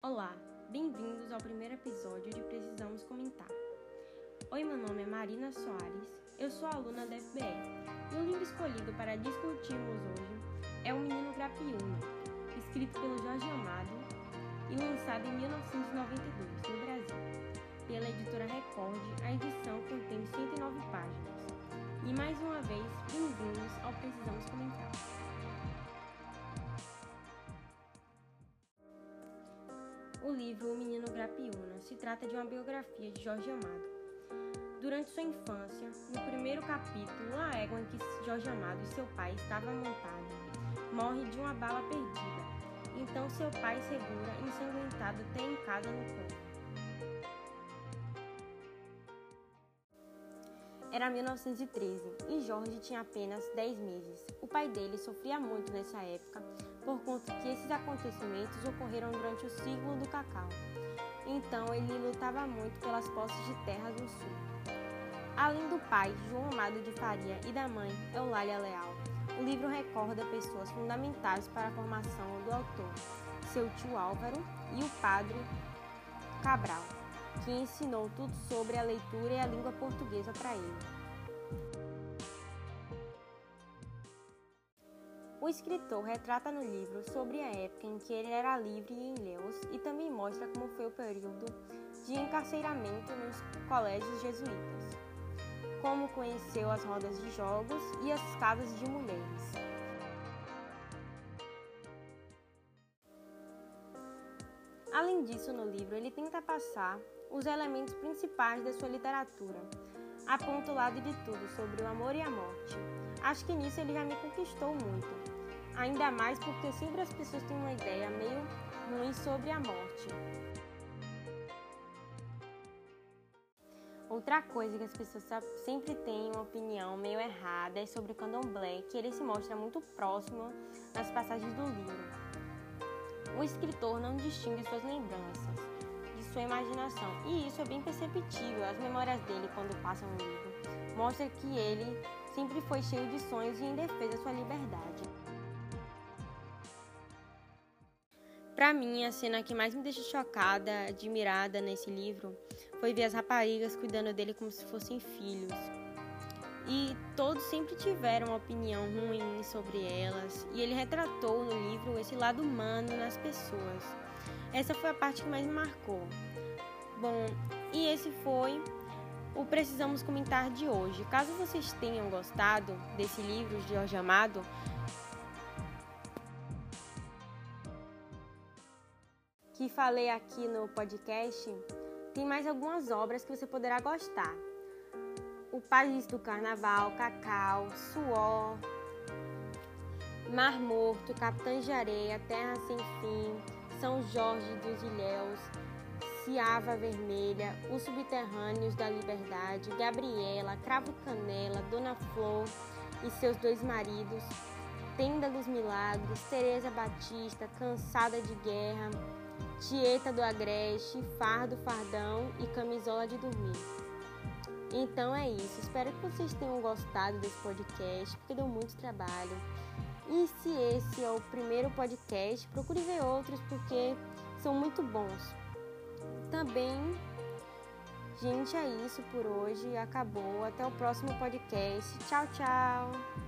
Olá, bem-vindos ao primeiro episódio de Precisamos Comentar. Oi, meu nome é Marina Soares, eu sou aluna da FBE e o livro escolhido para discutirmos hoje é O Menino Grapiúna, escrito pelo Jorge Amado e lançado em 1992 no Brasil, pela editora Record. A edição contém 109 páginas. E mais uma vez, bem-vindos ao Precisamos Comentar. O livro O Menino Grapiúna se trata de uma biografia de Jorge Amado. Durante sua infância, no primeiro capítulo, a égua em que Jorge Amado e seu pai estavam montados morre de uma bala perdida. Então seu pai segura, ensanguentado, tem em casa no corpo. Era 1913 e Jorge tinha apenas 10 meses. O pai dele sofria muito nessa época por conta que esses acontecimentos ocorreram durante o ciclo do cacau. Então ele lutava muito pelas posses de terras no sul. Além do pai, João Amado de Faria, e da mãe, Eulália Leal, o livro recorda pessoas fundamentais para a formação do autor, seu tio Álvaro e o padre Cabral que ensinou tudo sobre a leitura e a língua portuguesa para ele. O escritor retrata no livro sobre a época em que ele era livre em Ilhéus e também mostra como foi o período de encarceramento nos colégios jesuítas, como conheceu as rodas de jogos e as casas de mulheres. Além disso, no livro, ele tenta passar os elementos principais da sua literatura. Aponta o lado de tudo sobre o amor e a morte. Acho que nisso ele já me conquistou muito. Ainda mais porque sempre as pessoas têm uma ideia meio ruim sobre a morte. Outra coisa que as pessoas sempre têm uma opinião meio errada é sobre o candomblé, que ele se mostra muito próximo nas passagens do livro. O escritor não distingue suas lembranças, sua imaginação. E isso é bem perceptível. As memórias dele, quando passam no livro, mostram que ele sempre foi cheio de sonhos e em defesa da sua liberdade. Para mim, a cena que mais me deixou chocada, admirada nesse livro, foi ver as raparigas cuidando dele como se fossem filhos. E todos sempre tiveram uma opinião ruim sobre elas, e ele retratou no livro esse lado humano nas pessoas. Essa foi a parte que mais me marcou. Bom, e esse foi o Precisamos Comentar de hoje. Caso vocês tenham gostado desse livro de Jorge Amado, que falei aqui no podcast, tem mais algumas obras que você poderá gostar. O País do Carnaval, Cacau, Suor, Mar Morto, Capitães de Areia, Terra Sem Fim, são Jorge dos Ilhéus, Ciava Vermelha, Os Subterrâneos da Liberdade, Gabriela, Cravo Canela, Dona Flor e seus dois maridos, Tenda dos Milagres, Teresa Batista, Cansada de Guerra, Tieta do Agreste, Fardo Fardão e Camisola de Dormir. Então é isso, espero que vocês tenham gostado desse podcast, porque deu muito trabalho. E se esse é o primeiro podcast, procure ver outros porque são muito bons. Também, gente, é isso por hoje. Acabou. Até o próximo podcast. Tchau, tchau.